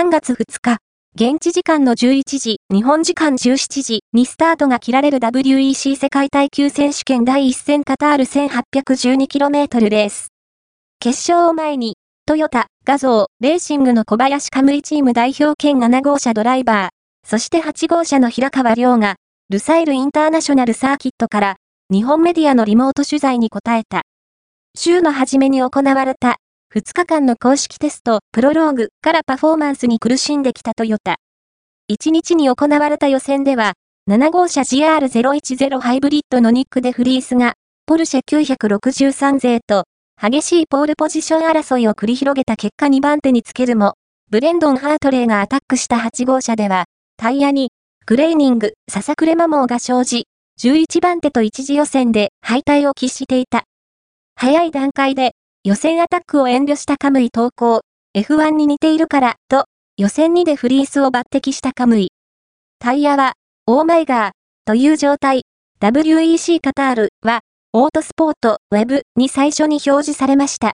3月2日、現地時間の11時、日本時間17時にスタートが切られる WEC 世界耐久選手権第1戦カタール 1812km レース。決勝を前に、トヨタ、画像、レーシングの小林カムイチーム代表兼7号車ドライバー、そして8号車の平川亮が、ルサイルインターナショナルサーキットから、日本メディアのリモート取材に答えた。週の初めに行われた、2日間の公式テスト、プロローグからパフォーマンスに苦しんできたトヨタ。1日に行われた予選では、7号車 GR010 ハイブリッドのニックでフリースが、ポルシェ963勢と、激しいポールポジション争いを繰り広げた結果2番手につけるも、ブレンドン・ハートレーがアタックした8号車では、タイヤに、クレーニング、ささくれ摩耗が生じ、11番手と一次予選で敗退を喫していた。早い段階で予選アタックを遠慮したカムイ投稿、F1 に似ているから、と、予選2でフリースを抜擢したカムイ。タイヤは、オーマイガー、という状態。WEC カタールは、オートスポート、ウェブに最初に表示されました。